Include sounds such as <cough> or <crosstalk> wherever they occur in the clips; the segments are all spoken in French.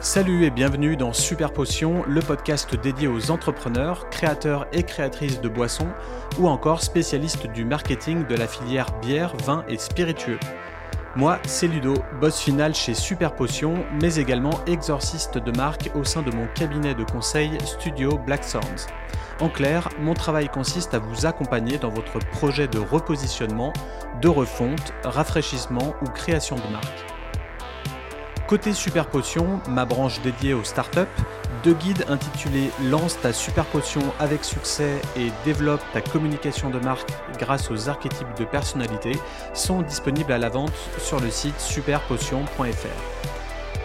Salut et bienvenue dans Super Potion, le podcast dédié aux entrepreneurs, créateurs et créatrices de boissons ou encore spécialistes du marketing de la filière bière, vin et spiritueux. Moi, c'est Ludo, boss final chez Super Potion, mais également exorciste de marque au sein de mon cabinet de conseil Studio Black Sounds. En clair, mon travail consiste à vous accompagner dans votre projet de repositionnement, de refonte, rafraîchissement ou création de marque. Côté Super Potion, ma branche dédiée aux startups, deux guides intitulés Lance ta super potion avec succès et développe ta communication de marque grâce aux archétypes de personnalité sont disponibles à la vente sur le site superpotion.fr.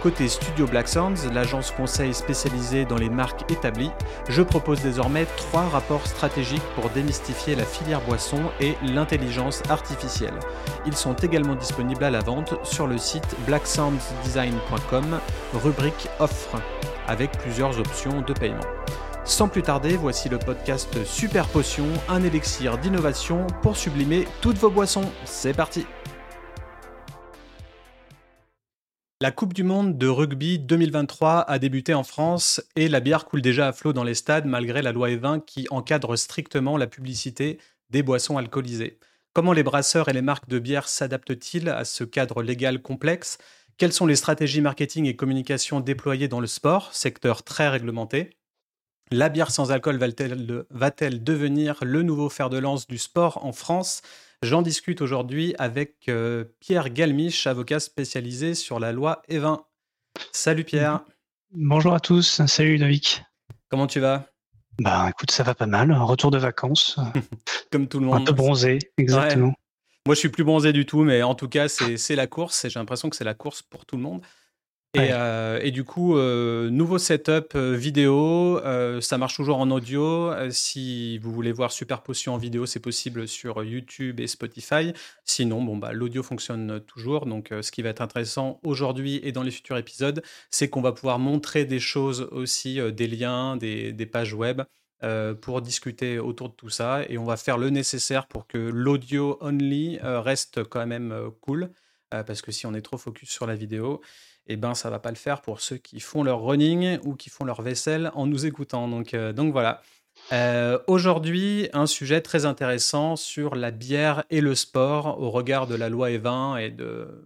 Côté Studio Black Sounds, l'agence conseil spécialisée dans les marques établies, je propose désormais trois rapports stratégiques pour démystifier la filière boisson et l'intelligence artificielle. Ils sont également disponibles à la vente sur le site blacksoundsdesign.com, rubrique offre, avec plusieurs options de paiement. Sans plus tarder, voici le podcast Super Potion, un élixir d'innovation pour sublimer toutes vos boissons. C'est parti! La Coupe du Monde de rugby 2023 a débuté en France et la bière coule déjà à flot dans les stades malgré la loi E20 qui encadre strictement la publicité des boissons alcoolisées. Comment les brasseurs et les marques de bière s'adaptent-ils à ce cadre légal complexe? Quelles sont les stratégies marketing et communication déployées dans le sport, secteur très réglementé? La bière sans alcool va-t-elle devenir le nouveau fer de lance du sport en France? J'en discute aujourd'hui avec euh, Pierre Galmiche, avocat spécialisé sur la loi E20. Salut Pierre. Bonjour à tous, salut Ludovic. Comment tu vas? Bah écoute, ça va pas mal, retour de vacances. <laughs> Comme tout le monde. Un peu bronzé, exactement. Moi je suis plus bronzé du tout, mais en tout cas c'est la course et j'ai l'impression que c'est la course pour tout le monde. Euh, et, du coup, euh, nouveau setup euh, vidéo, ça marche toujours en audio. si vous voulez voir Super Potion en vidéo, c'est possible sur YouTube et Spotify. Sinon, bon, bah, l'audio fonctionne toujours. Donc, ce qui va être intéressant aujourd'hui et dans les futurs épisodes, c'est qu'on va pouvoir montrer des choses aussi, des liens, des, des pages web. pour discuter autour de tout ça et on va faire le nécessaire pour que l'audio only reste quand même cool parce que si on est trop focus sur la vidéo, eh ben ça va pas le faire pour ceux qui font leur running ou qui font leur vaisselle en nous écoutant. Donc, euh, donc voilà. Euh, aujourd'hui, un sujet très intéressant sur la bière et le sport au regard de la loi E20 et de,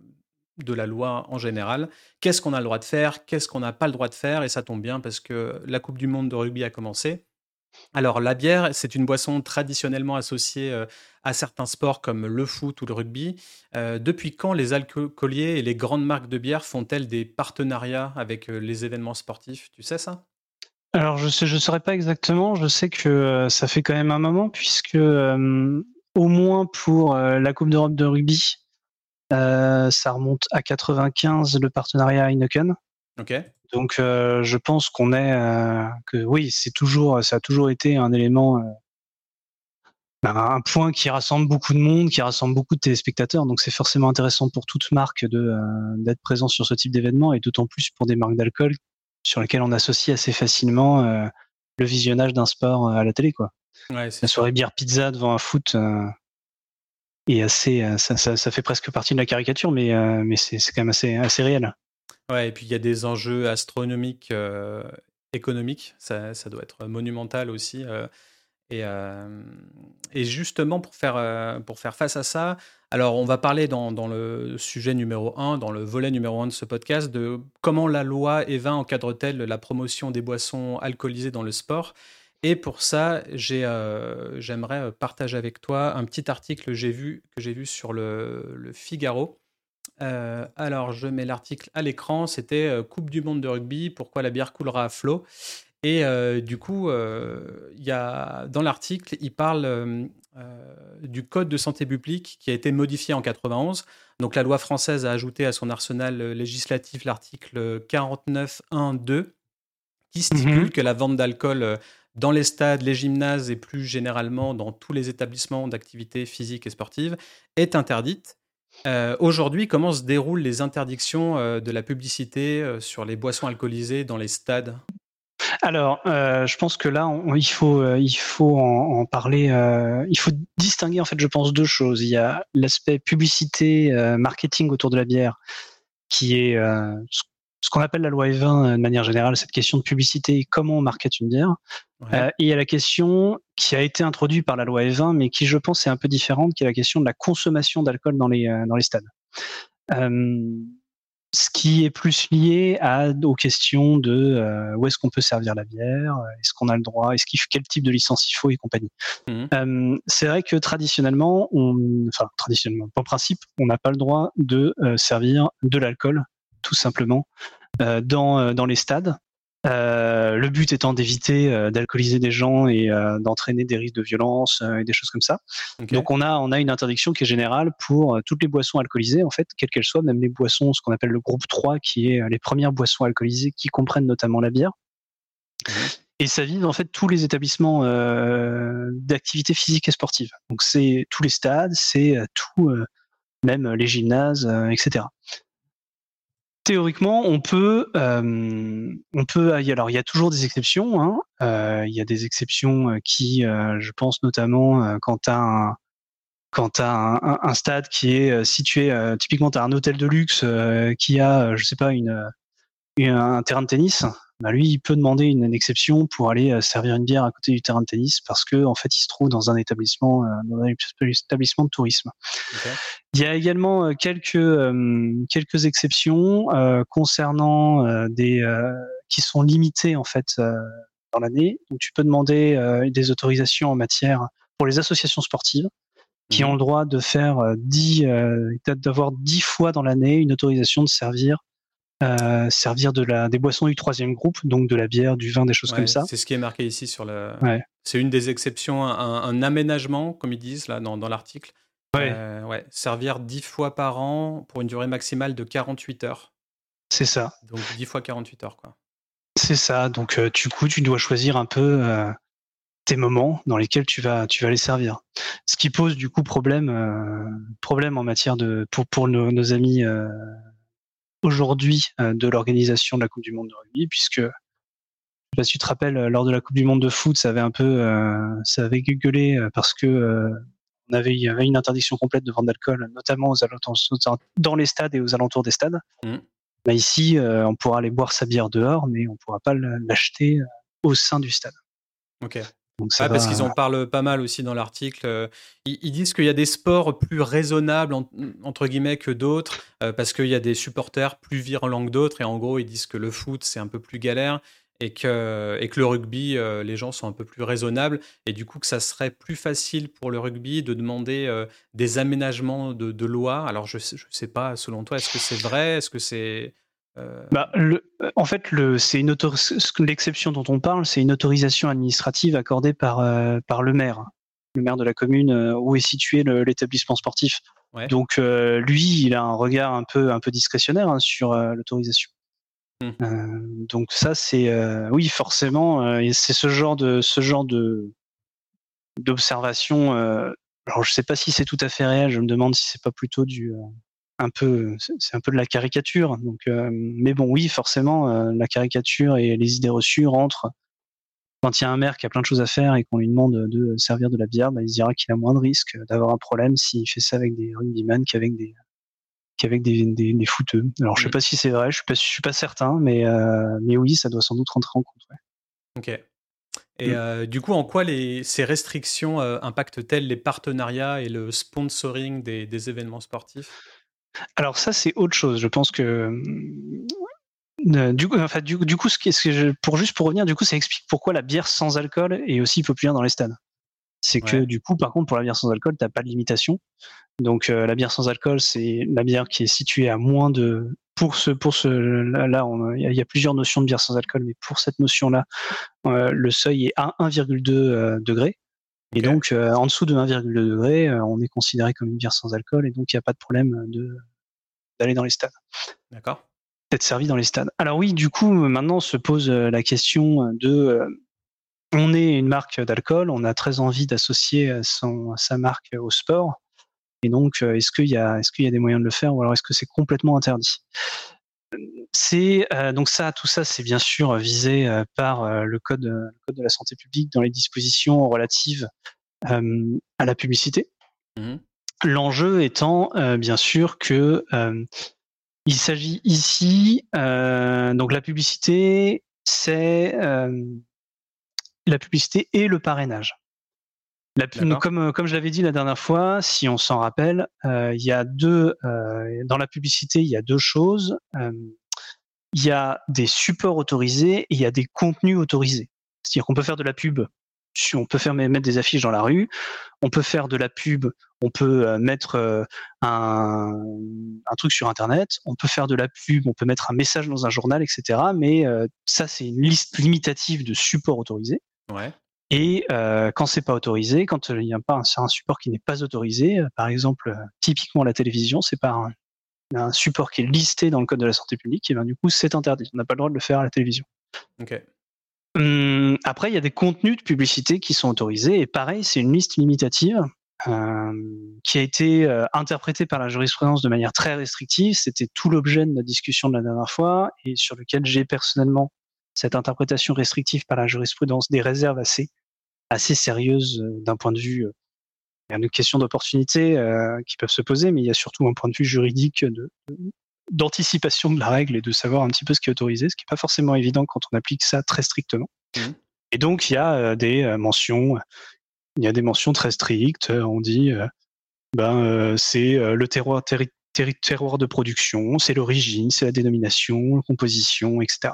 de la loi en général. Qu'est-ce qu'on a le droit de faire? Qu'est-ce qu'on n'a pas le droit de faire? Et ça tombe bien parce que la Coupe du Monde de rugby a commencé. Alors la bière, c'est une boisson traditionnellement associée euh, à certains sports comme le foot ou le rugby. Euh, depuis quand les alcooliers et les grandes marques de bière font-elles des partenariats avec euh, les événements sportifs? Tu sais ça? Alors je ne je saurais pas exactement. Je sais que ça fait quand même un moment puisque au moins pour la Coupe d'Europe de rugby, ça remonte à 95 le partenariat Heineken. Ok. Donc euh, je pense qu'on est euh, que oui, c'est toujours ça a toujours été un élément euh, un point qui rassemble beaucoup de monde, qui rassemble beaucoup de téléspectateurs. Donc c'est forcément intéressant pour toute marque de d'être présent sur ce type d'événement et d'autant plus pour des marques d'alcool sur lesquelles on associe assez facilement le visionnage d'un sport à la télé quoi. Ouais, la soirée bière pizza devant un foot est assez ça, ça, ça, fait presque partie de la caricature mais mais c'est quand même assez assez réel. Ouais, et puis il y a des enjeux astronomiques, euh, économiques, ça, ça, doit être monumental aussi. Euh, et, euh, et, justement, pour faire, pour faire face à ça, alors on va parler dans, dans, le sujet numéro 1, dans le volet numéro 1 de ce podcast, de comment la loi E20 encadre-t-elle la promotion des boissons alcoolisées dans le sport. Et pour ça, j'aimerais partager avec toi un petit article que j'ai vu, vu sur le, le Figaro. Euh, alors, je mets l'article à l'écran. C'était euh, Coupe du monde de rugby, pourquoi la bière coulera à flot? Et euh, du coup, y a, dans l'article, il parle du code de santé publique qui a été modifié en 91. Donc, la loi française a ajouté à son arsenal législatif l'article 49.1.2 qui stipule mmh que la vente d'alcool dans les stades, les gymnases et plus généralement dans tous les établissements d'activité physique et sportive est interdite. Euh, aujourd'hui, comment se déroulent les interdictions euh, de la publicité euh, sur les boissons alcoolisées dans les stades? Alors, je pense que là, il faut, il faut en, parler. il faut distinguer, en fait, je pense, deux choses. Il y a l'aspect publicité, marketing autour de la bière, qui est ce qu'on appelle la loi E20 de manière générale, cette question de publicité, comment on market une bière. et il y a la question qui a été introduite par la loi E20, mais qui, je pense, est un peu différente, qui est la question de la consommation d'alcool dans les, dans les stades ce qui est plus lié à, aux questions de euh, où est-ce qu'on peut servir la bière, euh, est-ce qu'on a le droit, est-ce qu'il quel type de licence il faut et compagnie. Mmh. Euh, c'est vrai que traditionnellement, on, enfin traditionnellement, en principe, on n'a pas le droit de servir de l'alcool, tout simplement, dans dans les stades. Euh, le but étant d'éviter euh, d'alcooliser des gens et euh, d'entraîner des risques de violence et des choses comme ça. Donc on a on a une interdiction qui est générale pour toutes les boissons alcoolisées en fait, quelles qu'elles soient, même les boissons ce qu'on appelle le groupe 3 qui est les premières boissons alcoolisées qui comprennent notamment la bière. Mhm. Et ça vise en fait tous les établissements d'activité physique et sportive. Donc c'est tous les stades, c'est tout même les gymnases, etc théoriquement, on peut, euh, on peut. Alors, il y a toujours des exceptions. Hein. Euh, il y a des exceptions euh, qui, je pense notamment quand tu as un, quand un, stade qui est situé, typiquement, tu as un hôtel de luxe qui a, je sais pas, une, un terrain de tennis bah lui, il peut demander une, exception pour aller euh, servir une bière à côté du terrain de tennis parce que en fait, il se trouve dans un établissement, euh, dans un établissement de tourisme. Il y a également euh, quelques quelques exceptions concernant des qui sont limitées en fait dans l'année. Donc, tu peux demander des autorisations en matière pour les associations sportives qui mmh. ont le droit de faire 10, d'avoir 10 fois dans l'année une autorisation de servir euh, servir de la, des boissons du troisième groupe, donc de la bière, du vin, des choses comme ça. C'est ce qui est marqué ici sur le. C'est une des exceptions, un, aménagement, comme ils disent là dans, dans l'article. Ouais. Euh, ouais. Servir 10 fois par an pour une durée maximale de 48 heures. C'est ça. Donc 10 fois 48 heures, quoi. C'est ça. Donc euh, du coup, tu dois choisir un peu tes moments dans lesquels tu vas, tu vas les servir. Ce qui pose du coup problème, problème en matière de pour, pour nos, nos amis aujourd'hui euh, de l'organisation de la Coupe du Monde de rugby, puisque je sais pas si tu te rappelles, lors de la Coupe du Monde de foot, ça avait un peu, euh, ça avait gueulé euh, parce que on avait, il y avait une interdiction complète de vente d'alcool, notamment aux alentours, dans les stades et aux alentours des stades. Mmh. Bah, ici, on pourra aller boire sa bière dehors, mais on ne pourra pas l'acheter au sein du stade. Parce qu'ils en parlent pas mal aussi dans l'article. Euh, ils, disent qu'il y a des sports plus raisonnables, entre guillemets, que d'autres, euh, parce qu'il y a des supporters plus virulents que d'autres. Et en gros, ils disent que le foot, c'est un peu plus galère et que, et que le rugby, euh, les gens sont un peu plus raisonnables. Et du coup, que ça serait plus facile pour le rugby de demander des aménagements de, de, loi. Alors, je ne sais pas, selon toi, est-ce que c'est vrai? Est-ce que c'est bah, le, en fait, le, c'est une l'exception dont on parle, c'est une autorisation administrative accordée par, euh, par le maire, le maire de la commune euh, où est situé l'établissement sportif. Donc lui, il a un regard un peu, un peu discrétionnaire hein, sur l'autorisation. Mmh. donc ça, c'est oui, forcément, c'est ce genre de ce genre de d'observation. alors je sais pas si c'est tout à fait réel. Je me demande si c'est pas plutôt du un peu, c'est un peu de la caricature. Donc, euh, mais bon, oui, forcément, euh, la caricature et les idées reçues rentrent. Quand il y a un maire qui a plein de choses à faire et qu'on lui demande de servir de la bière, bah, il se dira qu'il a moins de risques d'avoir un problème s'il fait ça avec des rugbyman qu'avec des qu'avec des, des, des, footeux. Alors, je sais mmh. pas si c'est vrai, je suis pas, je suis pas certain, mais, euh, mais oui, ça doit sans doute rentrer en compte. Ok. Et mmh. du coup, en quoi les, ces restrictions impactent-elles les partenariats et le sponsoring des, des événements sportifs? Alors ça, c'est autre chose. Je pense que euh, du coup, enfin, du, coup, ce, ce que je, pour juste pour revenir, du coup, ça explique pourquoi la bière sans alcool est aussi populaire dans les stades. C'est que du coup, par contre, pour la bière sans alcool, t'as pas de limitation. Donc euh, la bière sans alcool, c'est la bière qui est située à moins de pour ce pour ce là, il y, a plusieurs notions de bière sans alcool, mais pour cette notion-là, euh, le seuil est à 1,2 degré. Et donc, euh, en dessous de 1,2 degré, euh, on est considéré comme une bière sans alcool et donc il n'y a pas de problème de, d'aller dans les stades. D'accord. D'être servi dans les stades. Alors oui, du coup, maintenant se pose euh, la question de on est une marque d'alcool, on a très envie d'associer son, sa marque au sport. Et donc, est-ce qu'il y a, est-ce qu'il y a des moyens de le faire ou alors est-ce que c'est complètement interdit? C'est donc ça, tout ça, c'est bien sûr visé par le code, le code de la santé publique dans les dispositions relatives à la publicité. Mmh L'enjeu étant bien sûr que Il s'agit ici, donc la publicité, c'est la publicité et le parrainage. comme, comme je l'avais dit la dernière fois, si on s'en rappelle, il y a deux dans la publicité, il y a deux choses. Il y a des supports autorisés et il y a des contenus autorisés. C'est-à-dire qu'on peut faire de la pub on peut faire mettre des affiches dans la rue, on peut faire de la pub, on peut euh, mettre euh, un, truc sur Internet, on peut faire de la pub, on peut mettre un message dans un journal, etc. Mais euh, ça, c'est une liste limitative de supports autorisés. Ouais. Et quand c'est pas autorisé, quand il y a pas un, un support qui n'est pas autorisé, par exemple, typiquement la télévision, c'est pas un, un, support qui est listé dans le code de la santé publique, et bien du coup c'est interdit. On n'a pas le droit de le faire à la télévision. Hum, après, il y a des contenus de publicité qui sont autorisés. Et pareil, c'est une liste limitative euh, qui a été euh, interprétée par la jurisprudence de manière très restrictive. C'était tout l'objet de notre discussion de la dernière fois et sur lequel j'ai personnellement cette interprétation restrictive par la jurisprudence des réserves assez, assez sérieuses euh, d'un point de vue. Il y a une question d'opportunité qui peuvent se poser, mais il y a surtout un point de vue juridique de, d'anticipation de la règle et de savoir un petit peu ce qui est autorisé, ce qui n'est pas forcément évident quand on applique ça très strictement. Mmh. Et donc il y a euh, des euh, mentions, il y a des mentions très strictes. On dit, euh, ben c'est le terroir, terroir de production, c'est l'origine, c'est la dénomination, la composition, etc.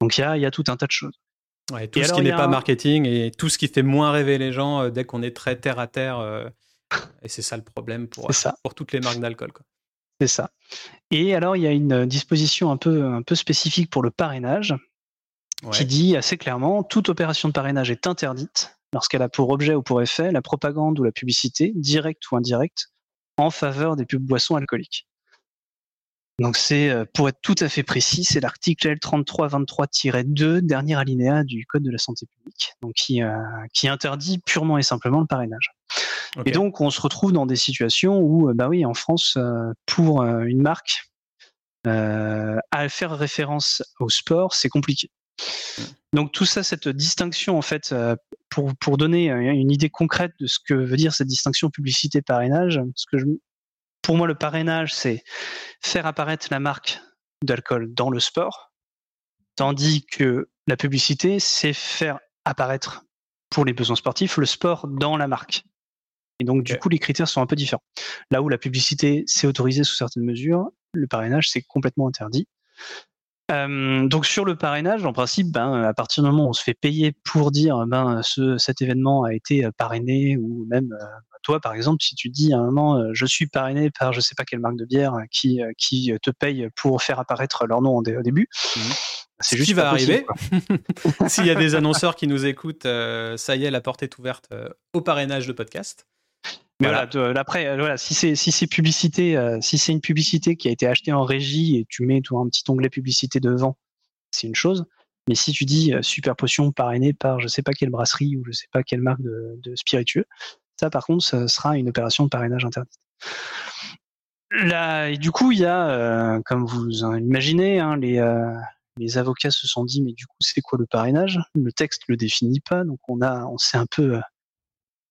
Donc il y a, y a tout un tas de choses. Tout ce qui n'est pas marketing et tout ce qui fait moins rêver les gens dès qu'on est très terre à terre. et c'est ça le problème pour, pour toutes les marques d'alcool. C'est ça. Et alors, il y a une disposition un peu, un peu spécifique pour le parrainage qui dit assez clairement toute opération de parrainage est interdite lorsqu'elle a pour objet ou pour effet la propagande ou la publicité, directe ou indirecte, en faveur des pubs boissons alcooliques. Donc c'est, euh, pour être tout à fait précis, c'est l'article L3323-2, dernier alinéa du Code de la santé publique, donc qui, euh, qui interdit purement et simplement le parrainage. Et donc, on se retrouve dans des situations où, euh, bah oui, en France, pour une marque, à faire référence au sport, c'est compliqué. Donc tout ça, cette distinction, en fait, pour, pour donner une idée concrète de ce que veut dire cette distinction publicité-parrainage, ce que je, pour moi, le parrainage, c'est faire apparaître la marque d'alcool dans le sport, tandis que la publicité, c'est faire apparaître pour les besoins sportifs le sport dans la marque. Et donc, du coup, les critères sont un peu différents. Là où la publicité, c'est autorisé sous certaines mesures, le parrainage, c'est complètement interdit. Euh, donc sur le parrainage, en principe, ben, à partir du moment où on se fait payer pour dire ben ce, cet événement a été parrainé, ou même euh, toi par exemple, si tu dis à un moment je suis parrainé par je sais pas quelle marque de bière qui, qui te paye pour faire apparaître leur nom au début, mmh. c'est juste qui va arriver. <laughs> <laughs> S'il y a des annonceurs qui nous écoutent, ça y est, la porte est ouverte au parrainage de podcast. Mais voilà, après, euh, voilà, si c'est si c'est publicité, euh, si c'est une publicité qui a été achetée en régie et tu mets toi un petit onglet publicité devant, c'est une chose. Mais si tu dis euh, super potion parrainée par je sais pas quelle brasserie ou je sais pas quelle marque de, spiritueux, ça par contre, ce sera une opération de parrainage interdite. Là, et du coup, il y a, comme vous en imaginez, hein, les, les avocats se sont dit mais du coup c'est quoi le parrainage? Le texte le définit pas, donc on a, on s'est un peu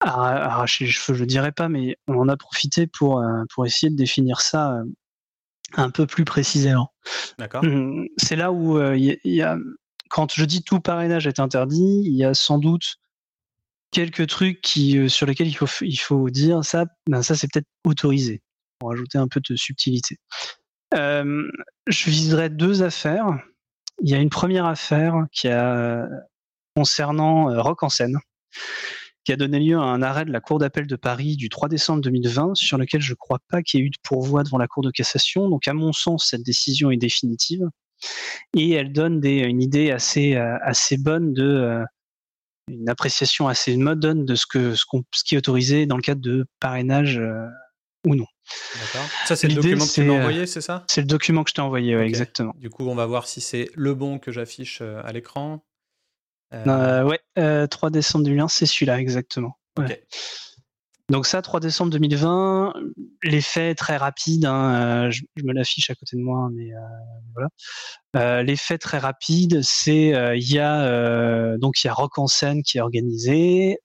arracher les cheveux, je dirais pas, mais on en a profité pour, euh, pour essayer de définir ça euh, un peu plus précisément. D'accord. Hum, c'est là où il euh, y, a, quand je dis tout parrainage est interdit, il y a sans doute quelques trucs qui, sur lesquels il faut, il faut dire ça, ben ça c'est peut-être autorisé, pour ajouter un peu de subtilité. je viserai deux affaires. Il y a une première affaire qui a concernant Rock en scène qui a donné lieu à un arrêt de la Cour d'appel de Paris du 3 décembre 2020, sur lequel je ne crois pas qu'il y ait eu de pourvoi devant la Cour de cassation. Donc, à mon sens, cette décision est définitive. Et elle donne des, une idée assez, euh, assez bonne de. Euh, une appréciation assez moderne de ce, que, ce, ce, qui est autorisé dans le cadre de parrainage euh, ou non. D'accord. Ça, c'est le document que tu m'as envoyé, c'est ça? C'est le document que je t'ai envoyé, exactement. Du coup, on va voir si c'est le bon que j'affiche à l'écran. Euh, ouais, 3 euh, décembre 2020, c'est celui-là exactement. Donc ça, 3 décembre 2020, l'effet très rapide, hein, euh, je, me l'affiche à côté de moi, mais voilà. l'effet très rapide, c'est il y a donc il y a Rock en scène qui est organisé,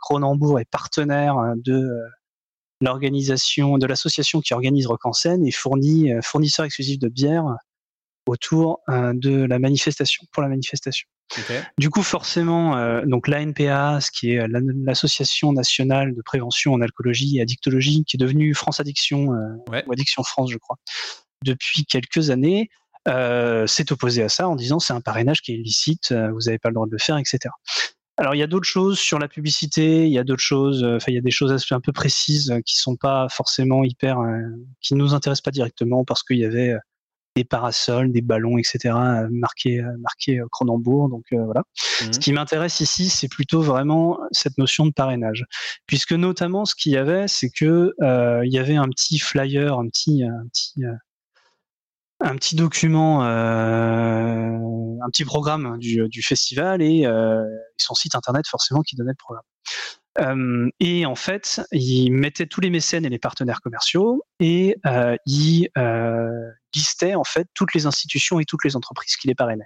Cronenbourg est partenaire de l'organisation de l'association qui organise Rock en scène et fournit fournisseur exclusif de bière autour de la manifestation pour la manifestation. Du coup, forcément, donc l'ANPA, ce qui est l'association nationale de prévention en alcoolologie et addictologie, qui est devenue France Addiction ou Addiction France, je crois, depuis quelques années, euh, s'est opposé à ça en disant c'est un parrainage qui est illicite, vous n'avez pas le droit de le faire, etc. Alors il y a d'autres choses sur la publicité, il y a d'autres choses, euh, enfin il y a des choses un peu précises euh, qui sont pas forcément hyper, euh, qui nous intéressent pas directement parce qu'il y avait des parasols, des ballons, etc. marqués marqués Cronenbourg. Donc voilà. Mmh. Ce qui m'intéresse ici, c'est plutôt vraiment cette notion de parrainage, puisque notamment ce qu'il y avait, c'est que il y avait un petit flyer, un petit un petit un petit document, euh, un petit programme du, du festival et euh, son site internet forcément qui donnait le programme. Euh, et en fait, il mettait tous les mécènes et les partenaires commerciaux et euh, il euh, listait en fait toutes les institutions et toutes les entreprises qui les parrainaient.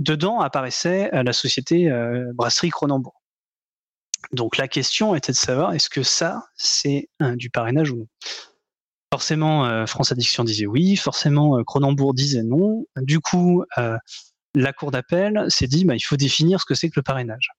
Dedans apparaissait la société Brasserie Cronenbourg. Donc la question était de savoir est-ce que ça c'est du parrainage ou non? Forcément, euh, France Addiction disait oui, forcément, euh, Cronenbourg disait non. Du coup, euh, la Cour d'appel s'est dit bah, il faut définir ce que c'est que le parrainage.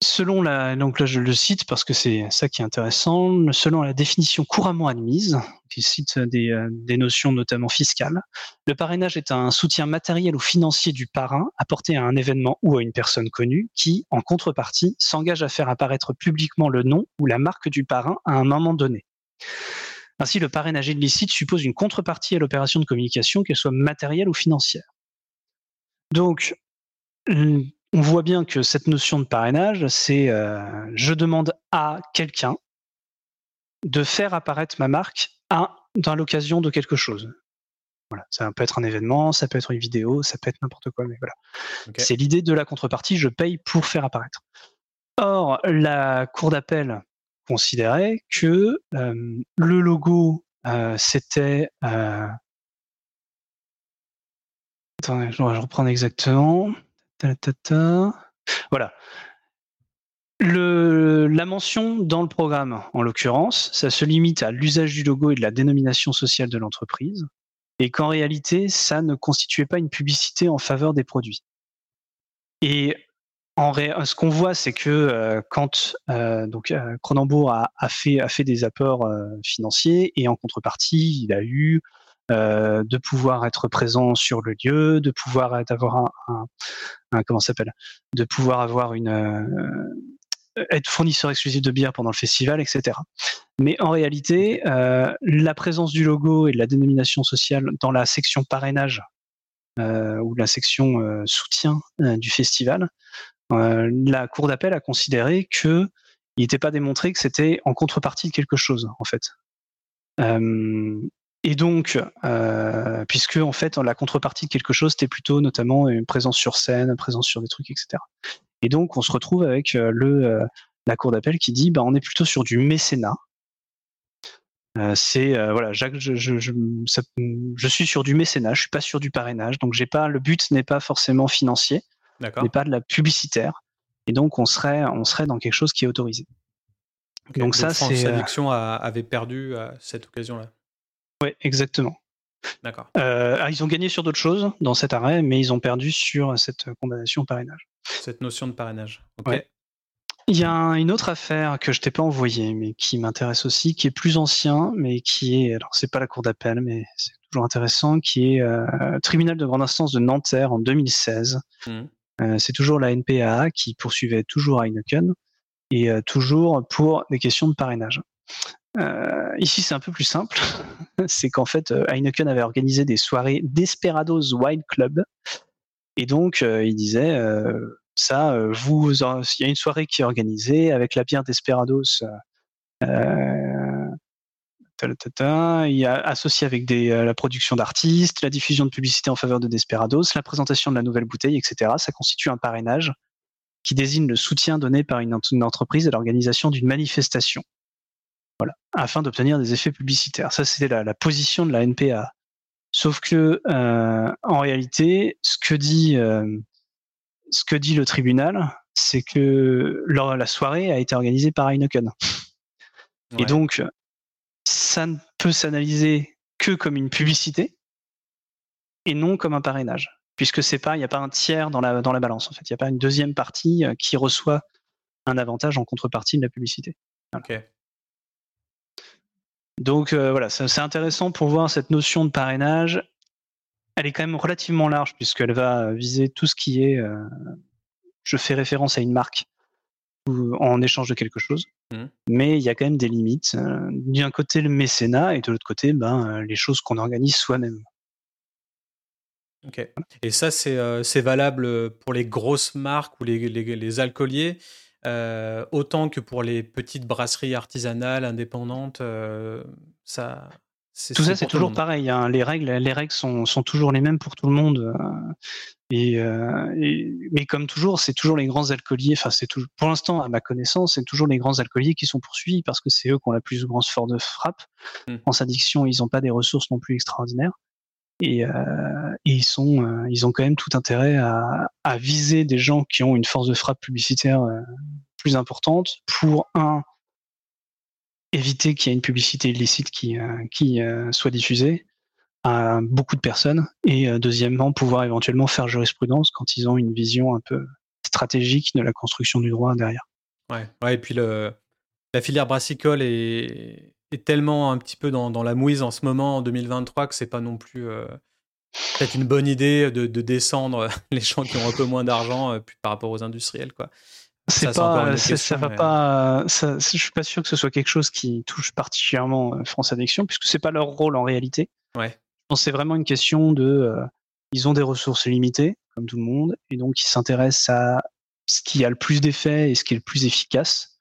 Selon la, donc là je le cite parce que c'est ça qui est intéressant, selon la définition couramment admise, qui cite des, des, notions notamment fiscales, le parrainage est un soutien matériel ou financier du parrain apporté à un événement ou à une personne connue qui, en contrepartie, s'engage à faire apparaître publiquement le nom ou la marque du parrain à un moment donné. Ainsi, le parrainage illicite suppose une contrepartie à l'opération de communication, qu'elle soit matérielle ou financière. Donc, on voit bien que cette notion de parrainage, c'est euh, je demande à quelqu'un de faire apparaître ma marque à, dans l'occasion de quelque chose. Voilà, ça peut être un événement, ça peut être une vidéo, ça peut être n'importe quoi, mais voilà. C'est l'idée de la contrepartie, je paye pour faire apparaître. Or, la cour d'appel considérait que euh, le logo, euh, c'était... Attendez, je Voilà. La mention dans le programme, en l'occurrence, ça se limite à l'usage du logo et de la dénomination sociale de l'entreprise, et qu'en réalité, ça ne constituait pas une publicité en faveur des produits. Et en ce qu'on voit, c'est que euh, quand euh, euh, Cronenbourg a fait des apports financiers et en contrepartie, il a eu de pouvoir être présent sur le lieu, de pouvoir avoir un, un, comment s'appelle, de pouvoir avoir une être fournisseur exclusif de bière pendant le festival, etc. Mais en réalité, la présence du logo et de la dénomination sociale dans la section parrainage ou la section soutien du festival euh, la cour d'appel a considéré que il n'était pas démontré que c'était en contrepartie de quelque chose, en fait. Euh, et donc, euh, puisque en fait la contrepartie de quelque chose, c'était plutôt notamment une présence sur scène, une présence sur des trucs, etc. Et donc, on se retrouve avec le la cour d'appel qui dit, bah, on est plutôt sur du mécénat. c'est voilà, Jacques, je, je, je, je, suis sur du mécénat, je suis pas sur du parrainage, donc j'ai pas le but n'est pas forcément financier mais pas de la publicitaire. Et donc, on serait, on serait dans quelque chose qui est autorisé. Donc, ça, c'est. Euh, avait perdu à cette occasion-là. Oui, exactement. D'accord. Euh, ah, ils ont gagné sur d'autres choses dans cet arrêt, mais ils ont perdu sur cette condamnation au parrainage. Cette notion de parrainage. Il y a une autre affaire que je t'ai pas envoyée, mais qui m'intéresse aussi, qui est plus ancien, mais qui est, alors c'est pas la cour d'appel, mais c'est toujours intéressant, qui est euh, tribunal de grande instance de Nanterre en 2016. Euh, c'est toujours la NPA qui poursuivait toujours Heineken et toujours pour des questions de parrainage. Euh, ici, c'est un peu plus simple. <laughs> c'est qu'en fait, Heineken avait organisé des soirées Desperados Wine Club. Et donc, il disait, ça, vous, il y a une soirée qui est organisée avec la bière Desperados il y a associé avec des, euh, la production d'artistes, la diffusion de publicité en faveur de Desperados, la présentation de la nouvelle bouteille, etc. Ça constitue un parrainage qui désigne le soutien donné par une, entreprise à l'organisation d'une manifestation. Voilà, afin d'obtenir des effets publicitaires. Ça, c'était la, la, position de la NPA. Sauf que, euh, en réalité, ce que dit, euh, ce que dit le tribunal, c'est que la soirée a été organisée par Heineken. Et donc, ça ne peut s'analyser que comme une publicité et non comme un parrainage, puisque c'est pas, il n'y a pas un tiers dans la, dans la balance. En fait, il n'y a pas une deuxième partie euh, qui reçoit un avantage en contrepartie de la publicité. Donc euh, voilà, c'est intéressant pour voir cette notion de parrainage. Elle est quand même relativement large puisqu'elle va viser tout ce qui est. Euh, je fais référence à une marque en échange de quelque chose. Mmh. Mais il y a quand même des limites. D'un côté, le mécénat, et de l'autre côté, ben, les choses qu'on organise soi-même. Ok. Et ça, c'est c'est valable pour les grosses marques ou les, les, alcooliers, autant que pour les petites brasseries artisanales, indépendantes. ça, tout ça, c'est toujours pareil. Hein. Les règles, les règles sont, sont, toujours les mêmes pour tout le monde. Et, mais comme toujours, c'est toujours les grands alcooliers. Enfin, c'est pour l'instant, à ma connaissance, c'est toujours les grands alcooliers qui sont poursuivis parce que c'est eux qui ont la plus grande force de frappe. Mmh. En addiction, ils n'ont pas des ressources non plus extraordinaires et, euh, ils sont, euh, ils ont quand même tout intérêt à, à, viser des gens qui ont une force de frappe publicitaire euh, plus importante pour un éviter qu'il y ait une publicité illicite qui, euh, qui soit diffusée à beaucoup de personnes et deuxièmement pouvoir éventuellement faire jurisprudence quand ils ont une vision un peu stratégique de la construction du droit derrière. Ouais, ouais et puis le, la filière brassicole est, est tellement un petit peu dans, la mouise en ce moment, en 2023, que c'est pas non plus euh, peut-être une bonne idée de, de, descendre <laughs> les gens qui ont un peu moins d'argent euh, par rapport aux industriels, quoi. C'est pas, ça va pas. Ça, je suis pas sûr que ce soit quelque chose qui touche particulièrement euh, France Addiction, puisque c'est pas leur rôle en réalité. Ouais. C'est vraiment une question de, ils ont des ressources limitées, comme tout le monde, et donc ils s'intéressent à ce qui a le plus d'effet et ce qui est le plus efficace.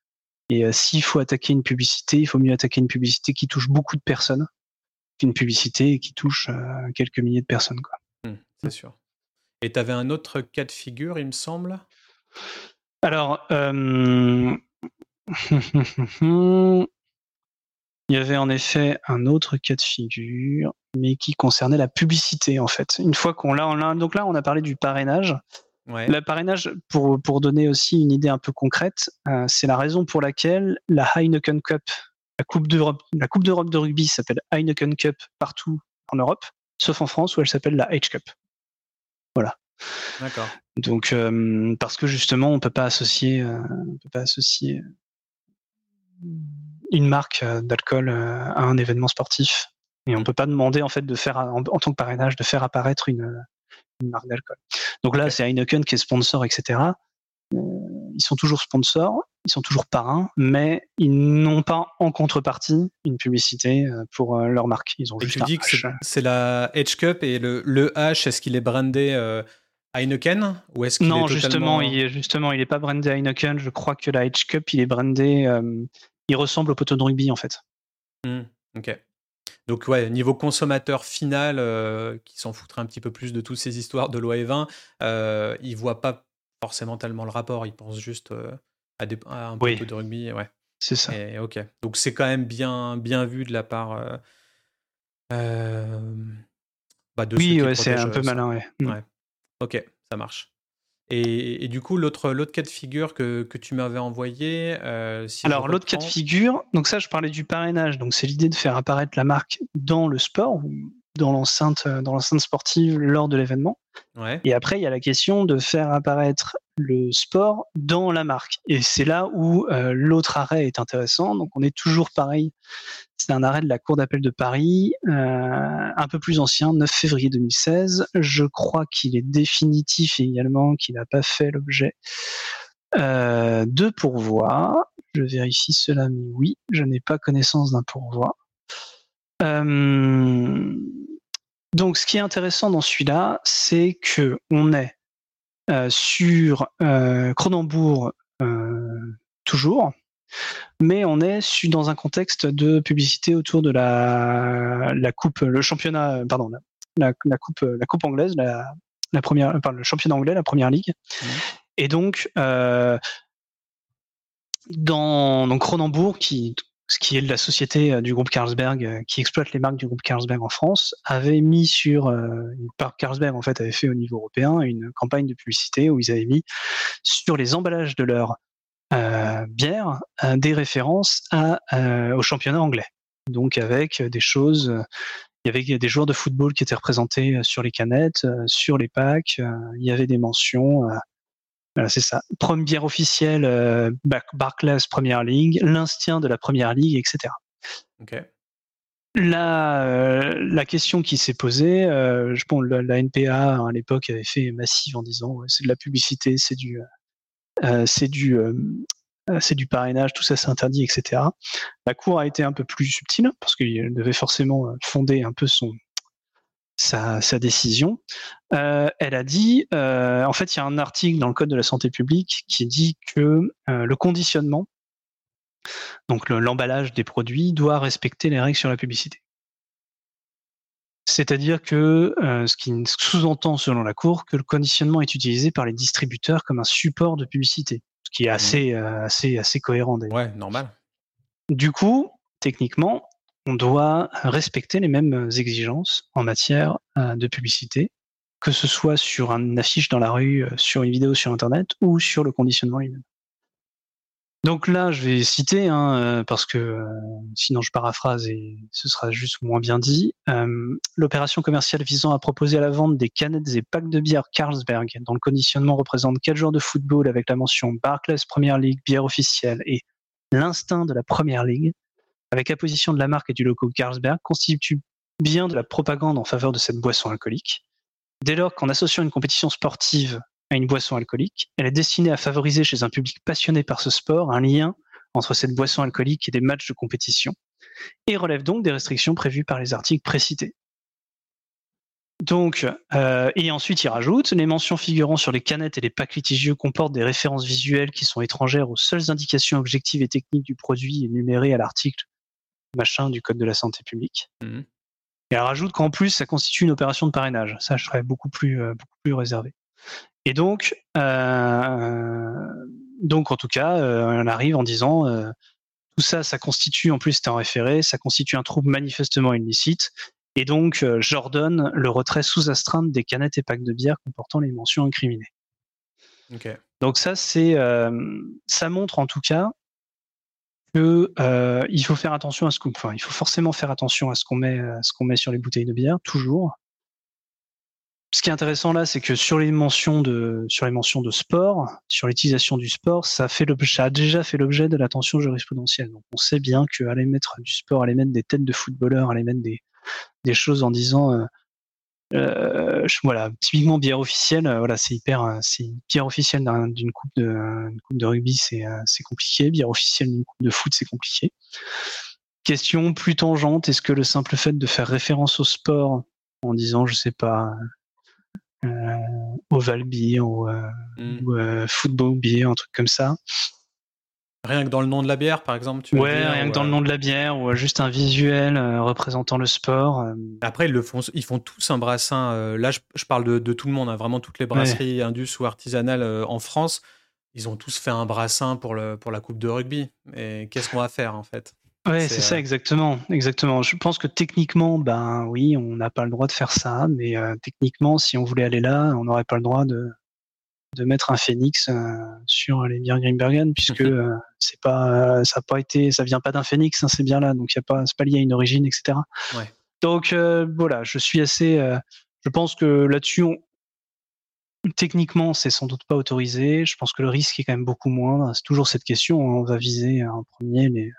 Et euh, s'il faut attaquer une publicité, il faut mieux attaquer une publicité qui touche beaucoup de personnes qu'une publicité qui touche euh, quelques milliers de personnes. Quoi. Mmh, c'est sûr. Et tu avais un autre cas de figure, il me semble? Alors, euh, <laughs> il y avait en effet un autre cas de figure, mais qui concernait la publicité en fait. Une fois qu'on l'a, donc là on a parlé du parrainage. Le parrainage, pour, pour donner aussi une idée un peu concrète, euh, c'est la raison pour laquelle la Heineken Cup, la Coupe d'Europe, la Coupe d'Europe de rugby s'appelle Heineken Cup partout en Europe, sauf en France où elle s'appelle la H Cup. Voilà. D'accord. Donc euh, parce que justement on peut pas associer, euh, on peut pas associer une marque d'alcool à un événement sportif et on peut pas demander en fait de faire en tant que parrainage de faire apparaître une une marque d'alcool. Donc là, c'est Heineken qui est sponsor, etc. Euh, ils sont toujours sponsors, ils sont toujours parrains, mais ils n'ont pas en contrepartie une publicité euh, pour euh, leur marque. Ils ont et tu dis que c'est la Edge Cup et le, le H, est-ce qu'il est brandé Heineken ou est-ce qu'il Non, est justement, il est, justement, il n'est pas brandé Heineken. Je crois que la Edge Cup, il est brandé. il ressemble au poteau de rugby en fait. Mmh, ok. Donc ouais, niveau consommateur final, euh, qui s'en foutrait un petit peu plus de toutes ces histoires de loi E20, euh, il voit pas forcément tellement le rapport, il pense juste euh, à, un peu de rugby. Ouais. C'est ça. ok. Donc c'est quand même bien, bien vu de la part euh, bah, de Oui, ouais, c'est un peu malin, ouais. Mm. ouais. Ok, ça marche. Et, du coup, l'autre cas de figure que, que tu m'avais envoyé. Euh, Alors l'autre cas de figure, donc ça, je parlais du parrainage. Donc c'est l'idée de faire apparaître la marque dans le sport, dans l'enceinte dans l'enceinte sportive lors de l'événement. Et après, il y a la question de faire apparaître le sport dans la marque. Et c'est là où euh, l'autre arrêt est intéressant. Donc on est toujours pareil. C'est un arrêt de la Cour d'appel de Paris, euh, un peu plus ancien, 9 février 2016. Je crois qu'il est définitif également, qu'il n'a pas fait l'objet euh, de pourvoi. Je vérifie cela, mais oui, je n'ai pas connaissance d'un pourvoi. Donc, ce qui est intéressant dans celui-là, c'est que on est euh, sur euh, Cronenbourg euh, toujours, mais on est dans un contexte de publicité autour de la, la coupe, le championnat, pardon, la, la coupe, la coupe anglaise, la, la première, enfin, le championnat anglais, la première ligue. Mmh. Et donc, euh, dans Cronenbourg, qui ce qui est la société euh, du groupe Carlsberg euh, qui exploite les marques du groupe Carlsberg en France, avait mis sur, euh, Carlsberg en fait avait fait au niveau européen une campagne de publicité où ils avaient mis sur les emballages de leurs bière des références au championnat anglais. Donc avec des choses, il y avait des joueurs de football qui étaient représentés sur les canettes, sur les packs, il y avait des mentions. Voilà, c'est ça. Première officielle, Barclays Première League, l'instinct de la Première Ligue, etc. Ok. La, la question qui s'est posée, je pense la, NPA à l'époque avait fait massive en disant c'est de la publicité, c'est du, c'est du, c'est du parrainage, tout ça c'est interdit, etc. La Cour a été un peu plus subtile parce qu'il devait forcément fonder un peu son sa, sa décision. Euh, elle a dit, euh, en fait, il y a un article dans le Code de la santé publique qui dit que le conditionnement donc l'emballage des produits doit respecter les règles sur la publicité. C'est-à-dire que euh, ce qui sous-entend selon la Cour que le conditionnement est utilisé par les distributeurs comme un support de publicité, ce qui est mmh. assez, euh, assez, assez cohérent. Ouais, normal. Du coup, techniquement, on doit respecter les mêmes exigences en matière euh, de publicité, que ce soit sur une affiche dans la rue, sur une vidéo sur Internet ou sur le conditionnement lui-même. Donc là, je vais citer, hein, euh, parce que euh, sinon je paraphrase et ce sera juste moins bien dit. Euh, l'opération commerciale visant à proposer à la vente des canettes et packs de bière Carlsberg, dont le conditionnement représente quatre joueurs de football avec la mention Barclays Premier League, bière officielle, et l'instinct de la Première Ligue, avec apposition de la marque et du logo Carlsberg, constitue bien de la propagande en faveur de cette boisson alcoolique. Dès lors qu'en associant une compétition sportive à une boisson alcoolique. Elle est destinée à favoriser chez un public passionné par ce sport un lien entre cette boisson alcoolique et des matchs de compétition, et relève donc des restrictions prévues par les articles précités. Donc, euh, et ensuite il rajoute, les mentions figurant sur les canettes et les packs litigieux comportent des références visuelles qui sont étrangères aux seules indications objectives et techniques du produit énumérées à l'article machin du Code de la santé publique. Mmh. Et elle rajoute qu'en plus, ça constitue une opération de parrainage. Ça, je serais beaucoup plus, euh, beaucoup plus réservé. Et donc, euh, donc en tout cas, euh, on arrive en disant tout ça, ça constitue, en plus c'était un référé, ça constitue un trouble manifestement illicite. Et donc, j'ordonne le retrait sous astreinte des canettes et packs de bière comportant les mentions incriminées. Donc ça, c'est, ça montre en tout cas que il faut faire attention à ce qu'on, enfin, il faut forcément faire attention à ce qu'on met, ce qu'on met sur les bouteilles de bière, toujours ce qui est intéressant là, c'est que sur les mentions de sur les mentions de sport, sur l'utilisation du sport, ça fait l'objet, a déjà fait l'objet de l'attention jurisprudentielle. Donc on sait bien qu'aller mettre du sport, aller mettre des têtes de footballeurs, aller mettre des des choses en disant euh, euh, voilà, typiquement bière officielle, euh, voilà, c'est hyper, euh, c'est bière officielle d'une coupe de coupe de rugby, c'est c'est compliqué. Bière officielle d'une coupe de foot, c'est compliqué. Question plus tangente, est-ce que le simple fait de faire référence au sport en disant, je sais pas, euh, Oval Beer ou, euh, mm. euh, Football Beer, un truc comme ça. Rien que dans le nom de la bière, par exemple tu Ouais, rien que dans le nom de la bière, ou juste un visuel représentant le sport. Après, ils, le font, ils font tous un brassin. là, je, parle de, tout le monde, hein, vraiment toutes les brasseries indus ou artisanales en France. Ils ont tous fait un brassin pour, le, pour la Coupe de rugby. Et qu'est-ce qu'on va faire, en fait? Ouais, c'est ça, euh, exactement, exactement. Je pense que techniquement, ben oui, on n'a pas le droit de faire ça, mais euh, techniquement, si on voulait aller là, on n'aurait pas le droit de, de mettre un phénix euh, sur les bières Greenbergen, puisque c'est pas, ça a pas été, ça vient pas d'un phénix, hein, c'est bien là, donc il y a pas, c'est pas lié à une origine, etc. Ouais. Donc voilà, je suis assez, je pense que là-dessus, techniquement, c'est sans doute pas autorisé. Je pense que le risque est quand même beaucoup moindre. C'est toujours cette question. On va viser en premier les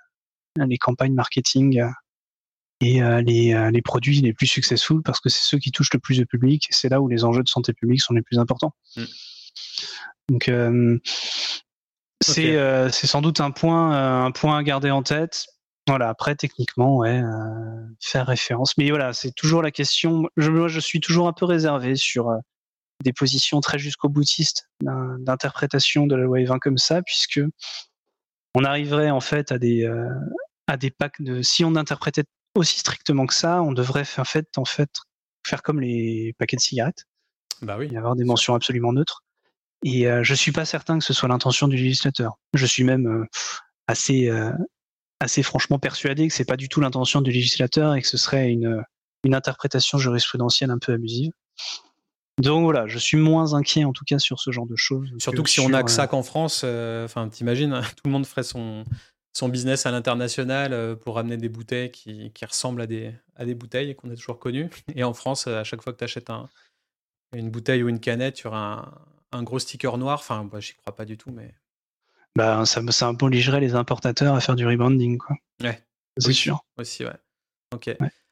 les campagnes marketing euh, et euh, les, euh, les, produits les plus successful parce que c'est ceux qui touchent le plus de public et c'est là où les enjeux de santé publique sont les plus importants. Mm. Donc c'est c'est sans doute un point un point à garder en tête. Voilà, après techniquement, ouais, faire référence. Mais voilà, c'est toujours la question. Je, moi, je suis toujours un peu réservé sur des positions très jusqu'au boutiste d'interprétation de la loi E20 comme ça, puisque on arriverait en fait à des à des packs de. Si on interprétait aussi strictement que ça, on devrait en fait, en fait faire comme les paquets de cigarettes. Bah oui. Et avoir des mentions absolument neutres. Et euh, je suis pas certain que ce soit l'intention du législateur. Je suis même euh, assez, euh, assez franchement persuadé que c'est pas du tout l'intention du législateur et que ce serait une, une interprétation jurisprudentielle un peu abusive. Donc voilà, je suis moins inquiet en tout cas sur ce genre de choses. Surtout que, si on n'a que ça qu'en France, enfin t'imagines, <laughs> tout le monde ferait son, son business à l'international pour ramener des bouteilles qui, qui, ressemblent à des, à des bouteilles qu'on a toujours connues. Et en France, à chaque fois que tu achètes un, une bouteille ou une canette, tu auras un, gros sticker noir. Enfin, bah, j'y crois pas du tout, mais. Bah, ça, ça obligerait les importateurs à faire du rebranding, quoi. Ouais. C'est sûr. Aussi, ouais. Ok.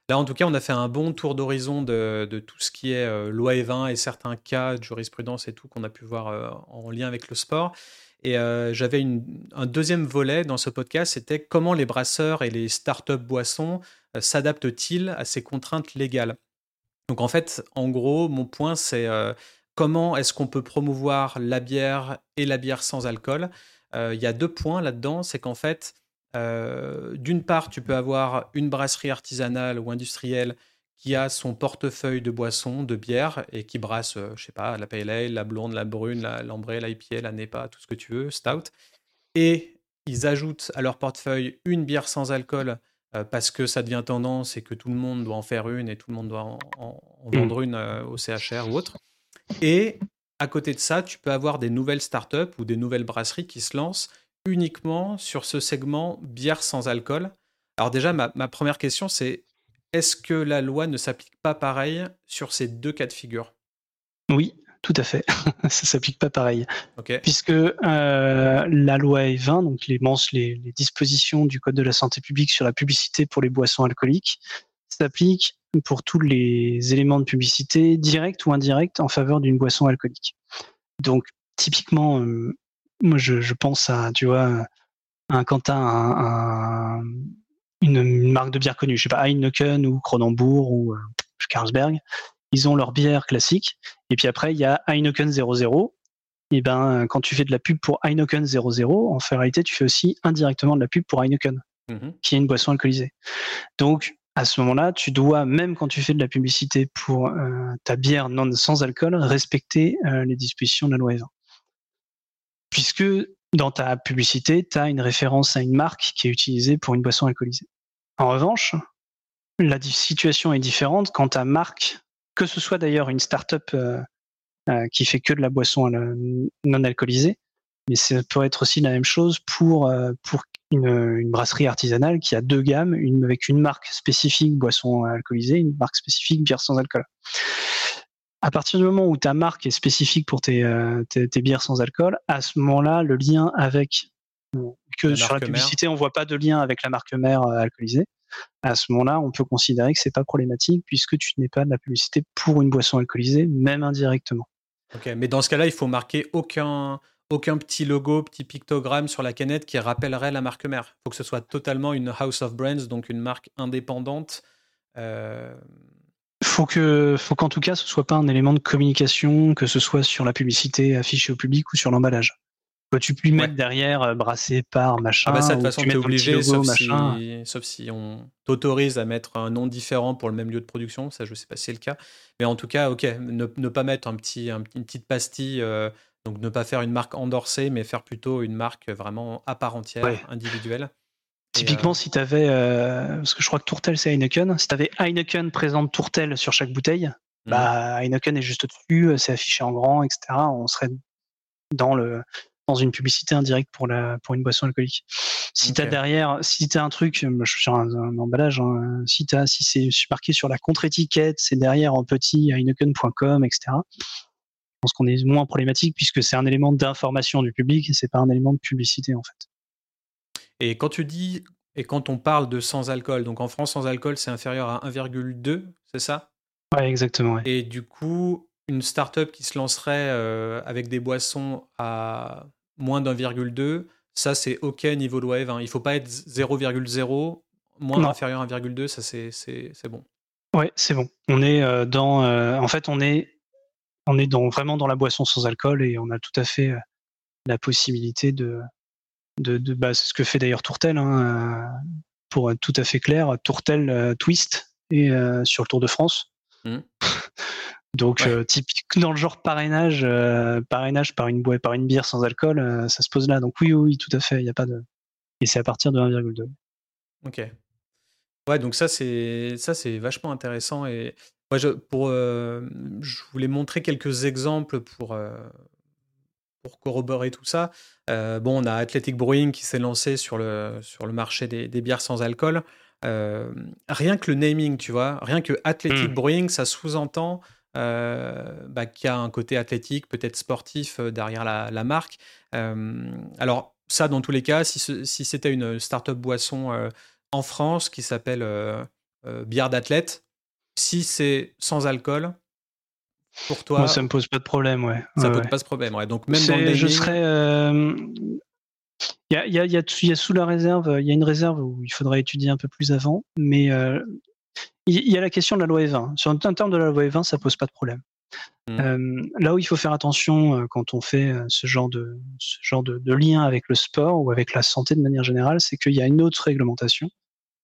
Là, en tout cas, on a fait un bon tour d'horizon de, de, tout ce qui est euh, loi E20 et certains cas de jurisprudence et tout qu'on a pu voir euh, en lien avec le sport. Et euh, j'avais un deuxième volet dans ce podcast, c'était comment les brasseurs et les startups boissons s'adaptent-ils à ces contraintes légales? Donc en fait, en gros, mon point, c'est comment est-ce qu'on peut promouvoir la bière et la bière sans alcool? Il y a deux points là-dedans, c'est qu'en fait, d'une part, tu peux avoir une brasserie artisanale ou industrielle qui a son portefeuille de boissons, de bière, et qui brasse, je je sais pas, la pale ale, la blonde, la brune, la l'ambrée, la IPA, la NEPA, tout ce que tu veux, stout. Et ils ajoutent à leur portefeuille une bière sans alcool parce que ça devient tendance et que tout le monde doit en faire une et tout le monde doit en, mmh. vendre une au CHR ou autre. Et à côté de ça, tu peux avoir des nouvelles startups ou des nouvelles brasseries qui se lancent uniquement sur ce segment bière sans alcool. Alors déjà, ma, première question, c'est est-ce que la loi ne s'applique pas pareil sur ces deux cas de figure? Oui, tout à fait. <laughs> ça s'applique pas pareil. Puisque euh, la loi E20, donc les, les, les, dispositions du Code de la santé publique sur la publicité pour les boissons alcooliques, s'applique pour tous les éléments de publicité, directs ou indirects, en faveur d'une boisson alcoolique. Donc, typiquement, euh, moi, je, pense à, tu vois, un, un, une, marque de bière connue, je sais pas, Heineken ou Kronenbourg ou euh, Carlsberg, ils ont leur bière classique. Et puis après, il y a Heineken 00. Et ben, quand tu fais de la pub pour Heineken 00, en réalité, tu fais aussi indirectement de la pub pour Heineken, mmh qui est une boisson alcoolisée. Donc, à ce moment-là, tu dois, même quand tu fais de la publicité pour euh, ta bière non sans alcool, respecter euh, les dispositions de la loi E20 puisque dans ta publicité, tu as une référence à une marque qui est utilisée pour une boisson alcoolisée. En revanche, la situation est différente quand ta marque, que ce soit d'ailleurs une start-up euh, qui fait que de la boisson non alcoolisée, mais ça peut être aussi la même chose pour, euh, pour une, brasserie artisanale qui a deux gammes, une avec une marque spécifique boisson alcoolisée, une marque spécifique bière sans alcool à partir du moment où ta marque est spécifique pour tes, euh, bières sans alcool, à ce moment-là, le lien avec sur la publicité, on voit pas de lien avec la marque mère euh, alcoolisée. À ce moment-là, on peut considérer que c'est pas problématique puisque tu n'es pas de la publicité pour une boisson alcoolisée, même indirectement. Ok, mais dans ce cas-là, il faut marquer aucun aucun petit logo, petit pictogramme sur la canette qui rappellerait la marque mère. Il faut que ce soit totalement une house of brands, donc une marque indépendante. Faut que, faut qu'en tout cas, ce soit pas un élément de communication, que ce soit sur la publicité affichée au public ou sur l'emballage. tu peux mettre derrière euh, brassé par machin. Ah bah ça, de toute façon, tu es obligé, sauf, si, sauf, si, on t'autorise à mettre un nom différent pour le même lieu de production. Ça, je sais pas si c'est le cas. Mais en tout cas, ok, ne, pas mettre un petit, une petite pastille. Euh, donc, ne pas faire une marque endorsée, mais faire plutôt une marque vraiment à part entière, individuelle. Typiquement, euh, si tu avais, euh, parce que je crois que Tourtel c'est Heineken, si tu avais Heineken présente Tourtel sur chaque bouteille, mhm. bah Heineken est juste au-dessus, euh, c'est affiché en grand, etc. On serait dans le dans une publicité indirecte pour la pour une boisson alcoolique. Si tu as derrière, si tu as un truc, je suis sur un, emballage, hein, si as, si c'est marqué sur la contre-étiquette, c'est derrière en petit heineken.com, etc. Pense qu'on est moins problématique puisque c'est un élément d'information du public et c'est pas un élément de publicité en fait. Et quand tu dis, et quand on parle de sans alcool, donc en France, sans alcool, c'est inférieur à 1,2, c'est ça? Ouais, exactement. Et du coup, une startup qui se lancerait euh, avec des boissons à moins d'1,2, ça c'est OK niveau loi E20. Il ne faut pas être 0,0, moins inférieur à 1,2, ça c'est bon. Ouais, c'est bon. On est euh, dans. Euh, en fait, on est, on est dans, vraiment dans la boisson sans alcool et on a tout à fait la possibilité de, de, de bah, c'est ce que fait d'ailleurs Tourtel, hein, euh, pour être tout à fait clair, Tourtel euh, Twist et euh, sur le Tour de France. Mmh. <laughs> Donc typique dans le genre parrainage, parrainage par une par une bière sans alcool, ça se pose là. Donc oui, oui, tout à fait, il n'y a pas de et c'est à partir de 1,2. Ok. Ouais, donc ça c'est ça c'est vachement intéressant et je, pour, je voulais montrer quelques exemples pour, pour corroborer tout ça. bon, on a Athletic Brewing qui s'est lancé sur le, sur le marché des, des bières sans alcool. rien que le naming, tu vois, rien que Athletic mmh. Brewing, ça sous-entend bah, qu'il y a un côté athlétique, peut-être sportif derrière la, la marque. alors, ça, dans tous les cas, si, si c'était une start-up boisson en France qui s'appelle bière d'athlète, si c'est sans alcool, pour toi. Moi, ça me pose pas de problème, ouais. Ça ne pose pas de problème, ouais. Donc, même dans le Je serais. Il y, a, y, a, y, a, sous la réserve, il y a une réserve où il faudrait étudier un peu plus avant, mais il y, a la question de la loi E20. Sur un terme de la loi E20, ça pose pas de problème. Mmh. là où il faut faire attention quand on fait ce genre de ce genre de, lien avec le sport ou avec la santé de manière générale, c'est qu'il y a une autre réglementation,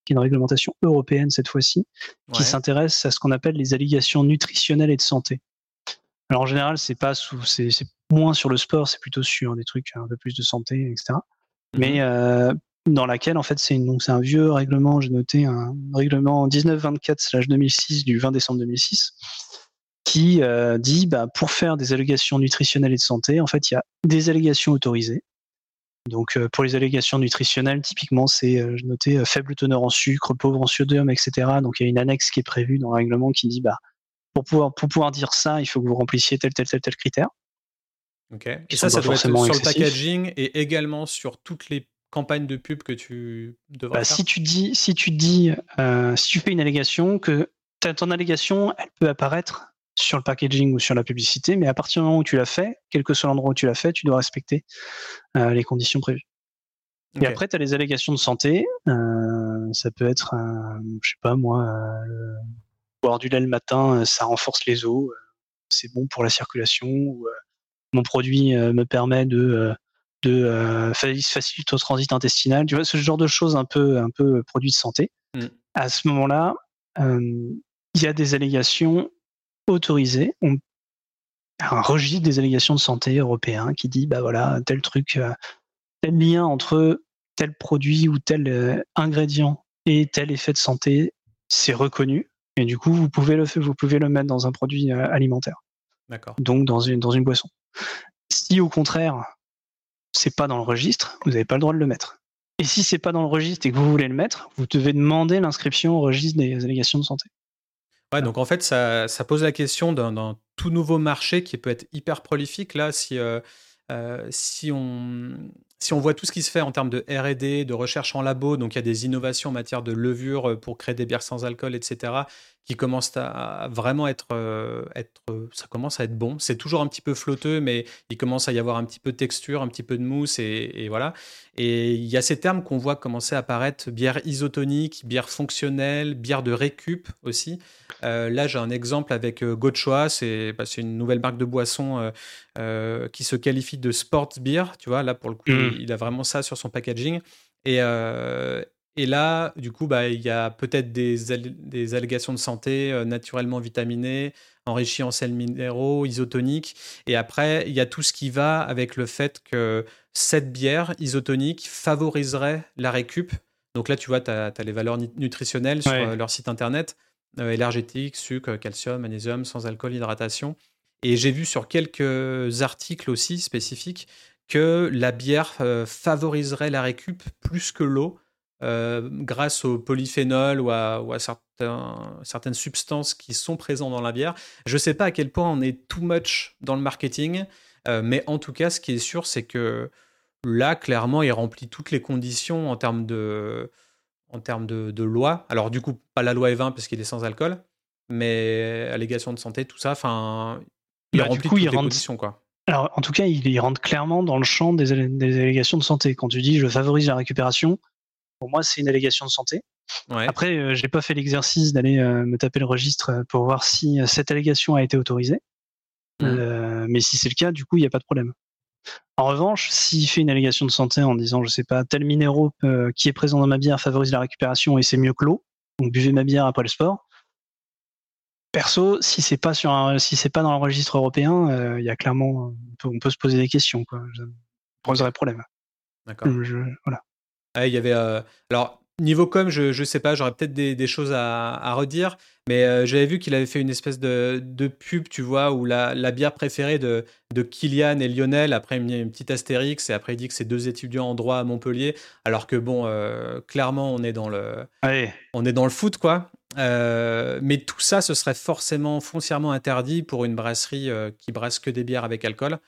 qui est une réglementation européenne cette fois-ci, qui s'intéresse à ce qu'on appelle les allégations nutritionnelles et de santé. Alors en général, c'est pas c'est moins sur le sport, c'est plutôt sur des trucs un peu plus de santé, etc. Mmh Mais dans laquelle en fait c'est donc c'est un vieux règlement, j'ai noté un règlement 1924/2006 du 20 décembre 2006 qui euh, dit bah, pour faire des allégations nutritionnelles et de santé, en fait, il y a des allégations autorisées. Donc euh, pour les allégations nutritionnelles, typiquement, c'est euh, noté faible teneur en sucre, pauvre en sodium, etc. Donc il y a une annexe qui est prévue dans le règlement qui dit bah pour pouvoir pour pouvoir dire ça, il faut que vous remplissiez tel tel tel tel critère. Ok. Et ça, ça doit être sur le packaging et également sur toutes les campagnes de pub que tu devrais bah, faire. Si tu dis, si tu dis, si tu fais une allégation que ton allégation, elle peut apparaître sur le packaging ou sur la publicité, mais à partir du moment où tu l'as fait, quel que soit l'endroit où tu l'as fait, tu dois respecter euh, les conditions prévues. Et après, tu as les allégations de santé. Euh, ça peut être, euh, je sais pas moi, boire du lait le matin, ça renforce les os, c'est bon pour la circulation. Ou, mon produit me permet de de faciliter au transit intestinal. Tu vois, ce genre de choses un peu un peu produits de santé. Mm. À ce moment-là, il y a des allégations autorisé. Un registre des allégations de santé européen qui dit bah voilà tel truc euh, tel lien entre tel produit ou tel euh, ingrédient et tel effet de santé c'est reconnu. Et du coup vous pouvez le vous pouvez le mettre dans un produit euh, alimentaire. D'accord. Donc dans une dans une boisson. Si au contraire c'est pas dans le registre vous n'avez pas le droit de le mettre. Et si c'est pas dans le registre et que vous voulez le mettre vous devez demander l'inscription au registre des allégations de santé Donc en fait, ça, ça pose la question d'un tout nouveau marché qui peut être hyper prolifique. Là, si, euh, euh, si, on, si on voit tout ce qui se fait en termes de RD, de recherche en labo, donc il y a des innovations en matière de levure euh, pour créer des bières sans alcool, etc., qui commencent à, vraiment être, être. Ça commence à être bon. C'est toujours un petit peu flotteux, mais il commence à y avoir un petit peu de texture, un petit peu de mousse, et, et voilà. Et il y a ces termes qu'on voit commencer à apparaître bière isotonique, bière fonctionnelle, bière de récup aussi. Euh, là, j'ai un exemple avec euh, Gochoa, bah, c'est une nouvelle marque de boisson euh, qui se qualifie de sports beer. Tu vois, là, pour le coup, mmh. il, a vraiment ça sur son packaging. Et, et là, du coup, bah, il y a peut-être des, des, allégations de santé naturellement vitaminées, enrichies en sels minéraux, isotoniques. Et après, il y a tout ce qui va avec le fait que cette bière isotonique favoriserait la récup. Donc là, tu vois, tu as, les valeurs nutritionnelles sur leur site internet euh, énergétique, sucre, calcium, magnésium, sans alcool, hydratation. Et j'ai vu sur quelques articles aussi spécifiques que la bière euh, favoriserait la récup plus que l'eau euh, grâce au polyphénol ou à, certains, certaines substances qui sont présentes dans la bière. Je ne sais pas à quel point on est too much dans le marketing, mais en tout cas, ce qui est sûr, c'est que là, clairement, il remplit toutes les conditions en termes de, en termes de, loi. Alors, du coup, pas la loi E20 parce qu'il est sans alcool, mais allégation de santé, tout ça. Enfin, il bah, remplit toutes les conditions, quoi. Alors, en tout cas, il, rentre clairement dans le champ des, allégations de santé. Quand tu dis je favorise la récupération, pour moi, c'est une allégation de santé. Après, euh, j'ai pas fait l'exercice d'aller euh, me taper le registre euh, pour voir si cette allégation a été autorisée. Mmh. mais si c'est le cas, du coup, il n'y a pas de problème. En revanche, s'il fait une allégation de santé en disant, je sais pas, tel minéraux euh, qui est présent dans ma bière favorise la récupération et c'est mieux que l'eau, donc buvez ma bière après le sport. Perso, si c'est pas sur si c'est pas dans le registre européen, euh, il y a clairement, on peut, se poser des questions, quoi. Ça poserait problème. D'accord. voilà. Il y avait, euh, alors, niveau com, je, je sais pas, j'aurais peut-être des, choses à, redire, mais euh, j'avais vu qu'il avait fait une espèce de, pub, tu vois, où la, bière préférée de, de Kylian et Lionel, après il met une petite astérix, et après il dit que c'est deux étudiants en droit à Montpellier, alors que bon, euh, clairement, on est dans le, on est dans le foot, quoi. Euh, mais tout ça, ce serait forcément foncièrement interdit pour une brasserie qui brasse que des bières avec alcool.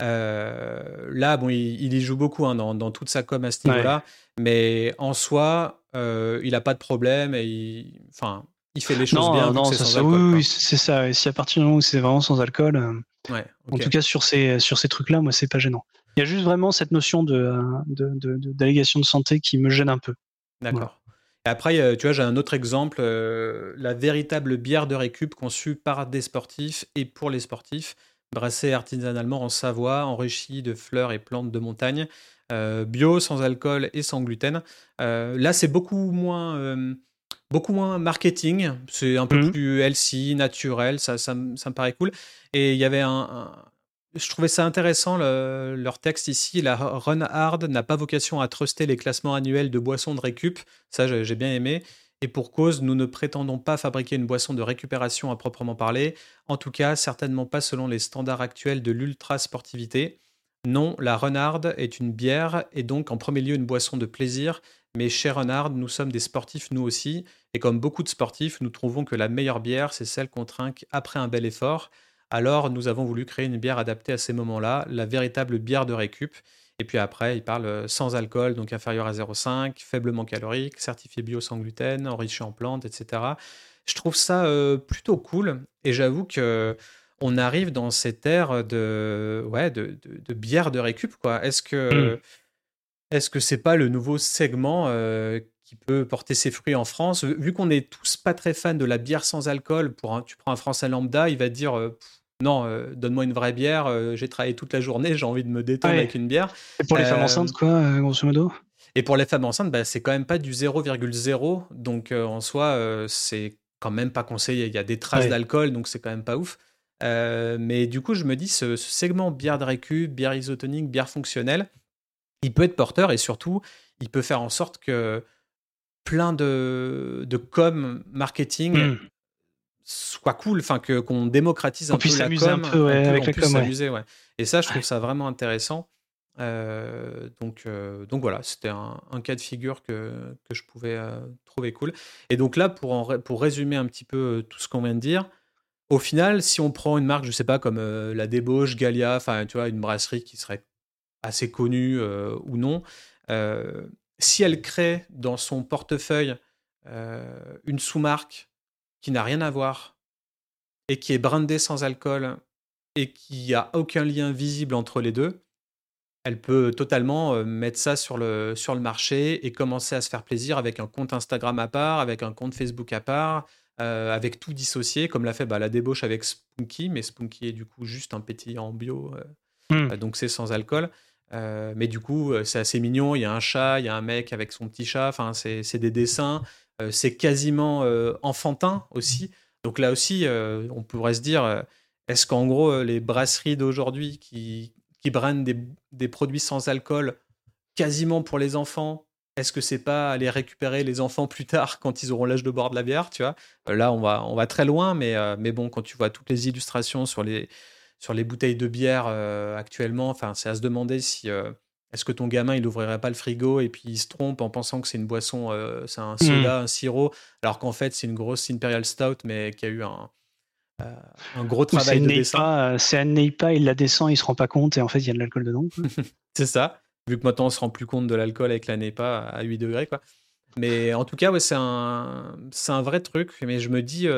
Euh, là, bon, il, y joue beaucoup hein, dans, toute sa com à ce niveau-là, mais en soi, euh, il n'a pas de problème et il, enfin, il fait les choses bien. Non, c'est ça, oui, c'est ça. Et si à partir du moment où c'est vraiment sans alcool, euh, en tout cas sur ces, sur ces trucs-là, moi, c'est pas gênant. Il y a juste vraiment cette notion de, d'allégation de, santé qui me gêne un peu. D'accord. Et après, tu vois, j'ai un autre exemple, la véritable bière de récup conçue par des sportifs et pour les sportifs brassé artisanalement en Savoie, enrichi de fleurs et plantes de montagne, euh, bio, sans alcool et sans gluten. Euh, là, c'est beaucoup moins, euh, beaucoup moins marketing, c'est un peu mmh. plus healthy, naturel, ça, ça, me paraît cool. Et il y avait un, je trouvais ça intéressant, leur texte ici. La Run Hard n'a pas vocation à truster les classements annuels de boissons de récup. Ça, j'ai bien aimé. Et pour cause, nous ne prétendons pas fabriquer une boisson de récupération à proprement parler, en tout cas certainement pas selon les standards actuels de l'ultra-sportivité. Non, la Renard est une bière et donc en premier lieu une boisson de plaisir, mais chez Renard, nous sommes des sportifs nous aussi, et comme beaucoup de sportifs, nous trouvons que la meilleure bière, c'est celle qu'on trinque après un bel effort. Alors nous avons voulu créer une bière adaptée à ces moments-là, la véritable bière de récup, et puis après, il parle euh, sans alcool, donc inférieur à 0,5, faiblement calorique, certifié bio sans gluten, enrichi en plantes, etc. Je trouve ça euh, plutôt cool. Et j'avoue que on arrive dans cette ère de, ouais, de, de, bière de récup. Quoi. Est-ce que, mmh. est-ce que c'est pas le nouveau segment euh, qui peut porter ses fruits en France? Vu qu'on est tous pas très fans de la bière sans alcool, pour tu prends un Français lambda, il va dire non, euh, donne-moi une vraie bière, euh, j'ai travaillé toute la journée, <laughs> j'ai envie de me détendre avec une bière. Et pour les femmes euh, enceintes, quoi, grosso modo? Et pour les femmes enceintes, bah, c'est quand même pas du 0,0, donc en soi, c'est quand même pas conseillé. Il y a des traces d'alcool, donc c'est quand même pas ouf. mais du coup, je me dis, ce, segment bière de récup, bière isotonique, bière fonctionnelle, il peut être porteur et surtout, il peut faire en sorte que plein de, de com marketing mmh soit cool, enfin que qu'on démocratise un peu la com, un peu, avec la com, ouais. Et ça, je trouve ça vraiment intéressant. Euh, donc, euh, donc voilà, c'était un, cas de figure que, que je pouvais euh, trouver cool. Et donc là, pour, pour résumer un petit peu tout ce qu'on vient de dire, au final, si on prend une marque, je sais pas, comme la Débauche, Galia, enfin, tu vois, une brasserie qui serait assez connue ou non, si elle crée dans son portefeuille une sous-marque qui n'a rien à voir et qui est brandée sans alcool et qui a aucun lien visible entre les deux, elle peut totalement euh, mettre ça sur le, sur le marché et commencer à se faire plaisir avec un compte Instagram à part, avec un compte Facebook à part, euh, avec tout dissocié, comme l'a fait bah, la débauche avec Spunky, mais Spunky est du coup juste un pétillant bio, euh, mmh. donc c'est sans alcool. mais du coup, c'est assez mignon. Il y a un chat, il y a un mec avec son petit chat. Enfin, c'est des dessins. Euh, c'est quasiment euh, enfantin aussi. Donc là aussi, euh, on pourrait se dire, est-ce qu'en gros, les brasseries d'aujourd'hui qui, qui des, produits sans alcool quasiment pour les enfants, est-ce que c'est pas aller récupérer les enfants plus tard quand ils auront l'âge de boire de la bière, tu vois? Là, on va, on va très loin, mais, mais bon, quand tu vois toutes les illustrations sur les, sur les bouteilles de bière actuellement, c'est à se demander si est-ce que ton gamin, il n'ouvrirait pas le frigo et puis il se trompe en pensant que c'est une boisson, euh, c'est un soda, mmh. un sirop, alors qu'en fait, c'est une grosse Imperial Stout, mais qui a eu un, euh, un gros travail de dessin? Euh, c'est un Neipa, il la descend, il se rend pas compte et en fait, il y a de l'alcool dedans. <laughs> c'est ça, vu que maintenant, on se rend plus compte de l'alcool avec la Neipa à 8 degrés. Quoi. Mais en tout cas, ouais, c'est un, un vrai truc. Mais je me dis,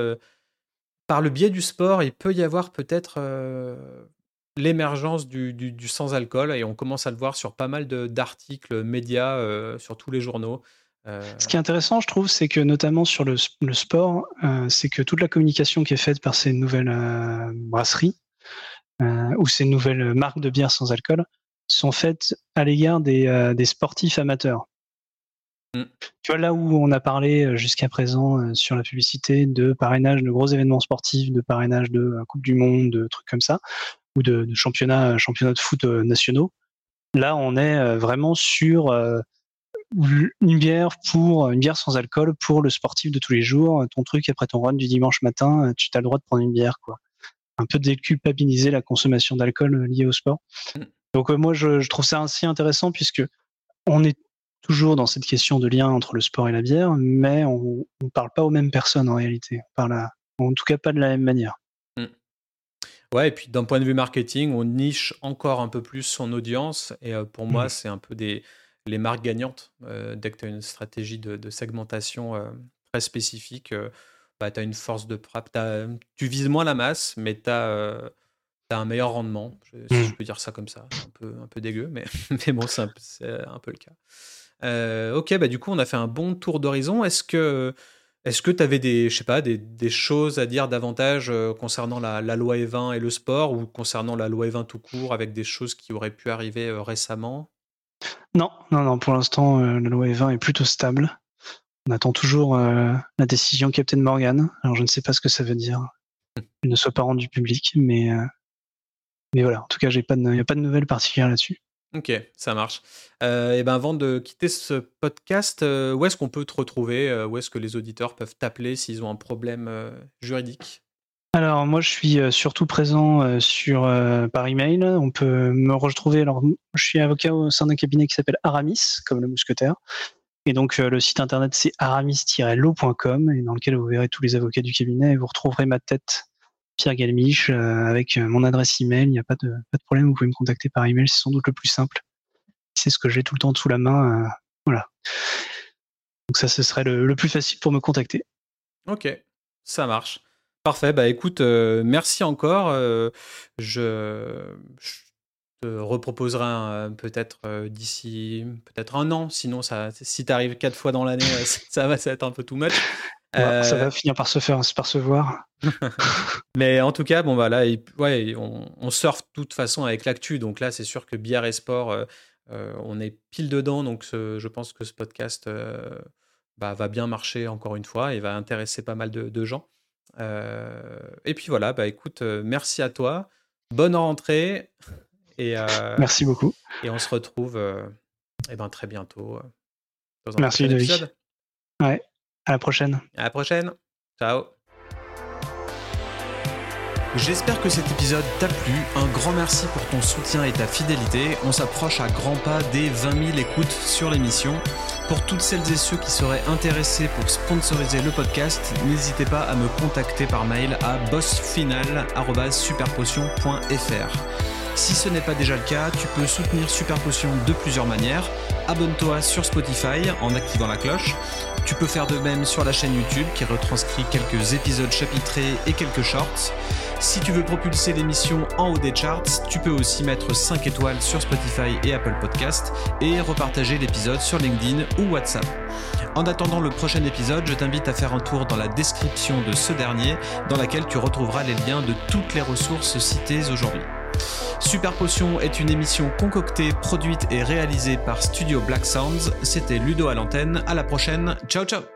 par le biais du sport, il peut y avoir peut-être l'émergence du, du, sans-alcool et on commence à le voir sur pas mal d'articles médias, euh, sur tous les journaux. Euh. Ce qui est intéressant, je trouve, c'est que notamment sur le, le sport, euh, c'est que toute la communication qui est faite par ces nouvelles brasseries ou ces nouvelles marques de bière sans alcool sont faites à l'égard des, des, sportifs amateurs. Mmh. Tu vois, là où on a parlé jusqu'à présent sur la publicité de parrainage de gros événements sportifs, de parrainage de Coupe du Monde, de trucs comme ça, ou de, de championnats, championnats de foot euh, nationaux. Là, on est euh, vraiment sur euh, une bière pour une bière sans alcool pour le sportif de tous les jours. Ton truc après ton run du dimanche matin, tu as le droit de prendre une bière, quoi. Un peu déculpabiliser la consommation d'alcool liée au sport. Mm. Donc moi, je, trouve ça assez intéressant puisque on est toujours dans cette question de lien entre le sport et la bière, mais on ne parle pas aux mêmes personnes en réalité. On parle en tout cas pas de la même manière. Ouais, et puis d'un point de vue marketing, on niche encore un peu plus son audience. Et pour moi, mm. c'est un peu des, les marques gagnantes. dès que tu as une stratégie de, segmentation très spécifique, bah, tu as une force de frappe. Tu vises moins la masse, mais tu as, un meilleur rendement. si je mmh. peux dire ça comme ça. Un peu, un peu dégueu, mais, <laughs> mais bon, c'est un, peu le cas. ok, bah, du coup, on a fait un bon tour d'horizon. Est-ce que est-ce que tu avais des, je sais pas, des, des, choses à dire davantage concernant la, la, loi E20 et le sport ou concernant la loi E20 tout court avec des choses qui auraient pu arriver récemment? Non, non, non. Pour l'instant, euh, la loi E20 est plutôt stable. On attend toujours euh, la décision Captain Morgan. Alors, je ne sais pas ce que ça veut dire. Il ne soit pas rendu public, mais, euh, mais voilà. En tout cas, il n'y a pas de nouvelles particulières là-dessus. Ok, ça marche. et ben avant de quitter ce podcast, où est-ce qu'on peut te retrouver Où est-ce que les auditeurs peuvent t'appeler s'ils ont un problème juridique? Alors moi je suis euh, surtout présent euh, euh, par email. On peut me retrouver. Alors je suis avocat au sein d'un cabinet qui s'appelle Aramis, comme le mousquetaire. Et donc le site internet c'est aramis-lo.com et dans lequel vous verrez tous les avocats du cabinet et vous retrouverez ma tête, Pierre Galmiche, avec mon adresse email. Il n'y a pas de, problème, vous pouvez me contacter par email, c'est sans doute le plus simple. C'est ce que j'ai tout le temps sous la main. voilà. Donc ça, ce serait le, plus facile pour me contacter. Ok, ça marche. Parfait, bah écoute, euh, merci encore. Euh, je, te reproposerai peut-être euh, d'ici peut-être un an. Sinon, si tu arrives quatre fois dans l'année, <laughs> ça va, ça être un peu too much. Ça va finir par se faire, par se voir. <laughs> Mais en tout cas, bon voilà, ouais, on, on surfe de toute façon avec l'actu. Donc là, c'est sûr que bière et sport, on est pile dedans. Donc je pense que ce podcast bah, va bien marcher encore une fois et va intéresser pas mal de gens. Euh, et puis voilà, bah écoute, euh, merci à toi. Bonne rentrée. Et, euh, merci beaucoup. Et on se retrouve et ben, très bientôt. Dans un merci Ludovic. Ouais. À la prochaine. À la prochaine. Ciao. J'espère que cet épisode t'a plu. Un grand merci pour ton soutien et ta fidélité. On s'approche à grands pas des 20 000 écoutes sur l'émission. Pour toutes celles et ceux qui seraient intéressés pour sponsoriser le podcast, n'hésitez pas à me contacter par mail à bossfinal.superpotion.fr. Si ce n'est pas déjà le cas, tu peux soutenir Super Potion de plusieurs manières. Abonne-toi sur Spotify en activant la cloche. Tu peux faire de même sur la chaîne YouTube qui retranscrit quelques épisodes chapitrés et quelques shorts. Si tu veux propulser l'émission en haut des charts, tu peux aussi mettre 5 étoiles sur Spotify et Apple Podcast et repartager l'épisode sur LinkedIn ou WhatsApp. En attendant le prochain épisode, je t'invite à faire un tour dans la description de ce dernier, dans laquelle tu retrouveras les liens de toutes les ressources citées aujourd'hui. Super Potion est une émission concoctée, produite et réalisée par Studio Black Sounds. C'était Ludo à l'antenne. À la prochaine. Ciao ciao